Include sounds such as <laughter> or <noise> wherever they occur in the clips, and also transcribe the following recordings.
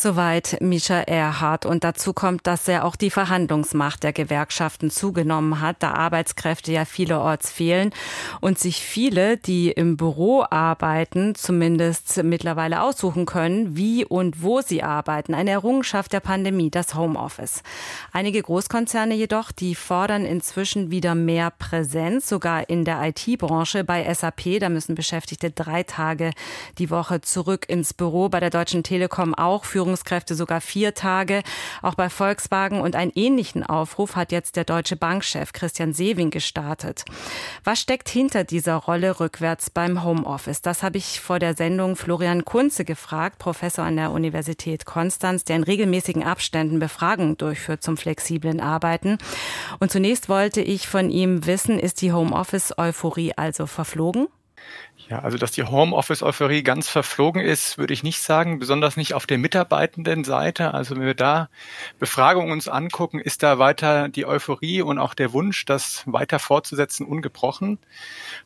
Soweit Mischa Erhardt. Und dazu kommt, dass er auch die Verhandlungsmacht der Gewerkschaften zugenommen hat, da Arbeitskräfte ja vielerorts fehlen und sich viele, die im Büro arbeiten, zumindest mittlerweile aussuchen können, wie und wo sie arbeiten. Eine Errungenschaft der Pandemie, das Homeoffice. Einige Großkonzerne jedoch, die fordern inzwischen wieder mehr Präsenz, sogar in der IT-Branche. Bei SAP, da müssen Beschäftigte drei Tage die Woche zurück ins Büro. Bei der Deutschen Telekom auch. Führung Führungskräfte sogar vier Tage. Auch bei Volkswagen und einen ähnlichen Aufruf hat jetzt der Deutsche Bankchef Christian Sewing gestartet. Was steckt hinter dieser Rolle rückwärts beim Homeoffice? Das habe ich vor der Sendung Florian Kunze gefragt, Professor an der Universität Konstanz, der in regelmäßigen Abständen Befragungen durchführt zum flexiblen Arbeiten. Und zunächst wollte ich von ihm wissen, ist die Homeoffice-Euphorie also verflogen? Ja, also dass die Homeoffice-Euphorie ganz verflogen ist, würde ich nicht sagen, besonders nicht auf der mitarbeitenden Seite. Also wenn wir da Befragungen uns angucken, ist da weiter die Euphorie und auch der Wunsch, das weiter fortzusetzen, ungebrochen.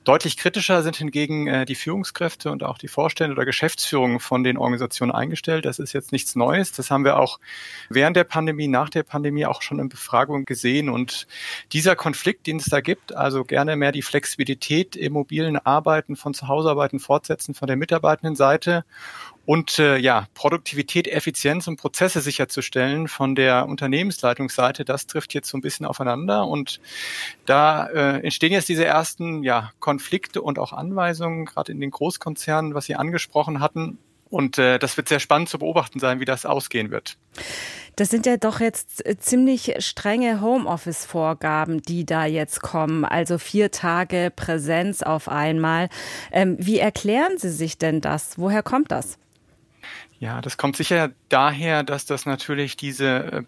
Deutlich kritischer sind hingegen äh, die Führungskräfte und auch die Vorstände oder Geschäftsführung von den Organisationen eingestellt. Das ist jetzt nichts Neues. Das haben wir auch während der Pandemie, nach der Pandemie auch schon in Befragungen gesehen. Und dieser Konflikt, den es da gibt, also gerne mehr die Flexibilität im mobilen Arbeiten von zu Hause Hausarbeiten fortsetzen von der mitarbeitenden Seite und äh, ja, Produktivität, Effizienz und Prozesse sicherzustellen von der Unternehmensleitungsseite, das trifft jetzt so ein bisschen aufeinander und da äh, entstehen jetzt diese ersten ja, Konflikte und auch Anweisungen, gerade in den Großkonzernen, was Sie angesprochen hatten. Und äh, das wird sehr spannend zu beobachten sein, wie das ausgehen wird. Das sind ja doch jetzt äh, ziemlich strenge Homeoffice-Vorgaben, die da jetzt kommen. Also vier Tage Präsenz auf einmal. Ähm, wie erklären Sie sich denn das? Woher kommt das? Ja, das kommt sicher daher, dass das natürlich diese äh,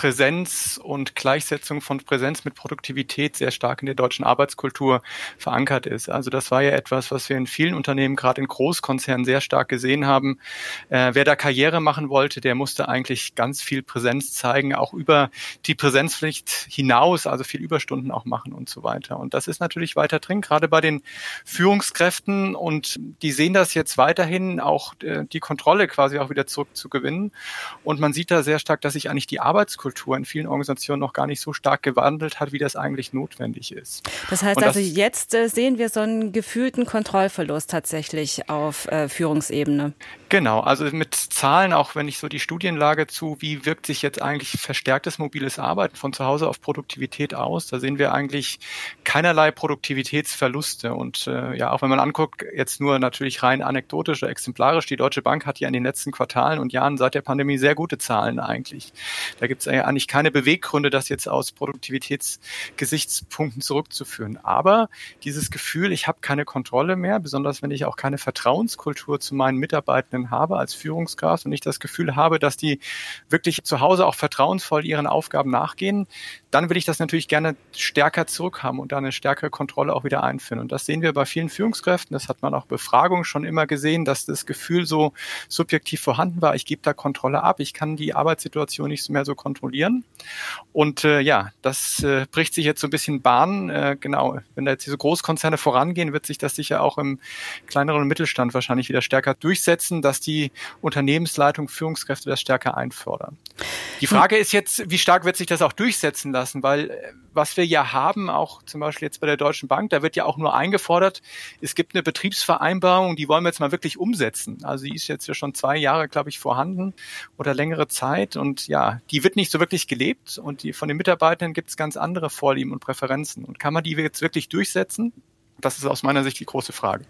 Präsenz und Gleichsetzung von Präsenz mit Produktivität sehr stark in der deutschen Arbeitskultur verankert ist. Also das war ja etwas, was wir in vielen Unternehmen, gerade in Großkonzernen, sehr stark gesehen haben. Äh, wer da Karriere machen wollte, der musste eigentlich ganz viel Präsenz zeigen, auch über die Präsenzpflicht hinaus, also viel Überstunden auch machen und so weiter. Und das ist natürlich weiter drin, gerade bei den Führungskräften. Und die sehen das jetzt weiterhin, auch äh, die Kontrolle quasi auch wieder zurückzugewinnen. Und man sieht da sehr stark, dass sich eigentlich die Arbeitskultur Arbeitskultur in vielen Organisationen noch gar nicht so stark gewandelt hat, wie das eigentlich notwendig ist. Das heißt also, jetzt äh, sehen wir so einen gefühlten Kontrollverlust tatsächlich auf äh, Führungsebene. Genau, also mit Zahlen, auch wenn ich so die Studienlage zu, wie wirkt sich jetzt eigentlich verstärktes mobiles Arbeiten von zu Hause auf Produktivität aus, da sehen wir eigentlich keinerlei Produktivitätsverluste. Und äh, ja, auch wenn man anguckt, jetzt nur natürlich rein anekdotisch oder exemplarisch, die Deutsche Bank hat ja in den letzten Quartalen und Jahren seit der Pandemie sehr gute Zahlen eigentlich. Da gibt es eigentlich keine Beweggründe, das jetzt aus Produktivitätsgesichtspunkten zurückzuführen. Aber dieses Gefühl, ich habe keine Kontrolle mehr, besonders wenn ich auch keine Vertrauenskultur zu meinen Mitarbeitenden Mitarbeitenden habe als Führungskraft und ich das Gefühl habe, dass die wirklich zu Hause auch vertrauensvoll ihren Aufgaben nachgehen, dann will ich das natürlich gerne stärker zurückhaben und da eine stärkere Kontrolle auch wieder einführen. Und das sehen wir bei vielen Führungskräften. Das hat man auch Befragungen schon immer gesehen, dass das Gefühl so subjektiv vorhanden war. Ich gebe da Kontrolle ab. Ich kann die Arbeitssituation nicht mehr so kontrollieren. Und äh, ja, das äh, bricht sich jetzt so ein bisschen Bahn. Äh, genau, wenn da jetzt diese Großkonzerne vorangehen, wird sich das sicher auch im kleineren Mittelstand wahrscheinlich wieder stärker durchsetzen, dass die Unternehmensleitung, Führungskräfte das stärker einfordern. Die Frage ist jetzt, wie stark wird sich das auch durchsetzen lassen? Weil äh, was wir ja haben, auch zum Beispiel jetzt bei der Deutschen Bank, da wird ja auch nur eingefordert, es gibt eine Betriebsvereinbarung, die wollen wir jetzt mal wirklich umsetzen. Also die ist jetzt ja schon zwei Jahre, glaube ich, vorhanden oder längere Zeit. Und ja, die wird nicht so wirklich gelebt und die, von den Mitarbeitern gibt es ganz andere Vorlieben und Präferenzen. Und kann man die jetzt wirklich durchsetzen? Das ist aus meiner Sicht die große Frage.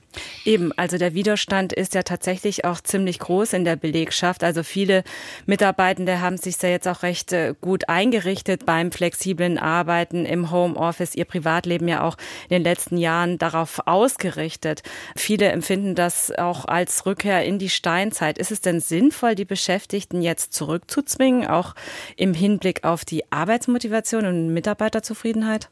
Eben, also der Widerstand ist ja tatsächlich auch ziemlich groß in der Belegschaft. Also viele Mitarbeitende haben sich ja jetzt auch recht äh, gut eingerichtet beim flexiblen Arbeiten im Homeoffice, ihr Privatleben ja auch in den letzten Jahren darauf ausgerichtet. Viele empfinden das auch als Rückkehr in die Steinzeit. Ist es denn sinnvoll, die Beschäftigten jetzt zurückzuzwingen, auch im Hinblick auf die Arbeitsmotivation und Mitarbeiterzufriedenheit?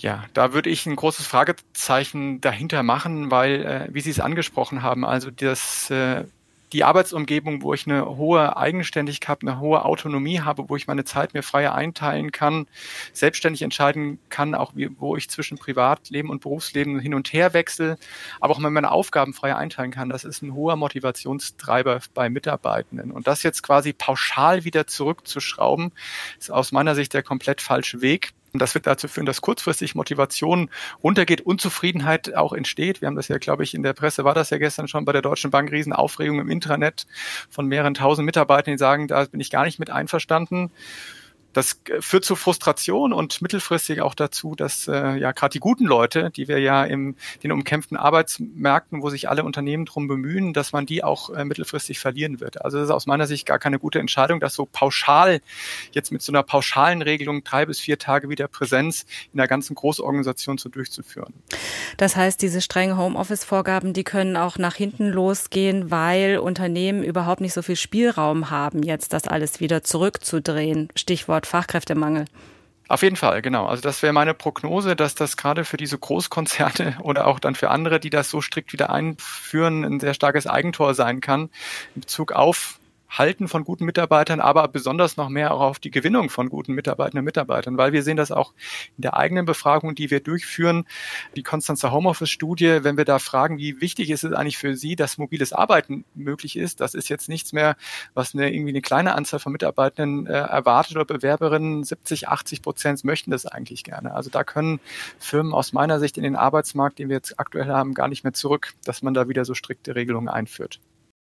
Ja, da würde ich ein großes Fragezeichen dahinter machen, weil, äh, wie Sie es angesprochen haben, also das äh, die Arbeitsumgebung, wo ich eine hohe Eigenständigkeit, eine hohe Autonomie habe, wo ich meine Zeit mir freier einteilen kann, selbstständig entscheiden kann, auch wie, wo ich zwischen Privatleben und Berufsleben hin und her wechsle, aber auch meine Aufgaben freier einteilen kann. Das ist ein hoher Motivationstreiber bei Mitarbeitenden. Und das jetzt quasi pauschal wieder zurückzuschrauben, ist aus meiner Sicht der komplett falsche Weg. Und das wird dazu führen, dass kurzfristig Motivation runtergeht, Unzufriedenheit auch entsteht. Wir haben das ja, glaube ich, in der Presse war das ja gestern schon bei der Deutschen Bank Riesenaufregung im Intranet von mehreren tausend Mitarbeitern, die sagen, da bin ich gar nicht mit einverstanden das führt zu Frustration und mittelfristig auch dazu, dass äh, ja gerade die guten Leute, die wir ja in den umkämpften Arbeitsmärkten, wo sich alle Unternehmen drum bemühen, dass man die auch äh, mittelfristig verlieren wird. Also das ist aus meiner Sicht gar keine gute Entscheidung, das so pauschal jetzt mit so einer pauschalen Regelung drei bis vier Tage wieder Präsenz in der ganzen Großorganisation so durchzuführen. Das heißt, diese strengen Homeoffice-Vorgaben, die können auch nach hinten losgehen, weil Unternehmen überhaupt nicht so viel Spielraum haben, jetzt das alles wieder zurückzudrehen. Stichwort Stichwort Fachkräftemangel. Auf jeden Fall, genau. Also das wäre meine Prognose, dass das gerade für diese Großkonzerne <laughs> oder auch dann für andere, die das so strikt wieder einführen, ein sehr starkes Eigentor sein kann in Bezug auf Halten von guten Mitarbeitern, aber besonders noch mehr auch auf die Gewinnung von guten Mitarbeitern und Mitarbeitern, weil wir sehen das auch in der eigenen Befragung, die wir durchführen, die Konstanzer Homeoffice-Studie, wenn wir da fragen, wie wichtig ist es eigentlich für Sie, dass mobiles Arbeiten möglich ist, das ist jetzt nichts mehr, was eine, irgendwie eine kleine Anzahl von Mitarbeitern äh, erwartet oder Bewerberinnen, 70, 80 Prozent möchten das eigentlich gerne. Also da können Firmen aus meiner Sicht in den Arbeitsmarkt, den wir jetzt aktuell haben, gar nicht mehr zurück, dass man da wieder so strikte Regelungen einführt.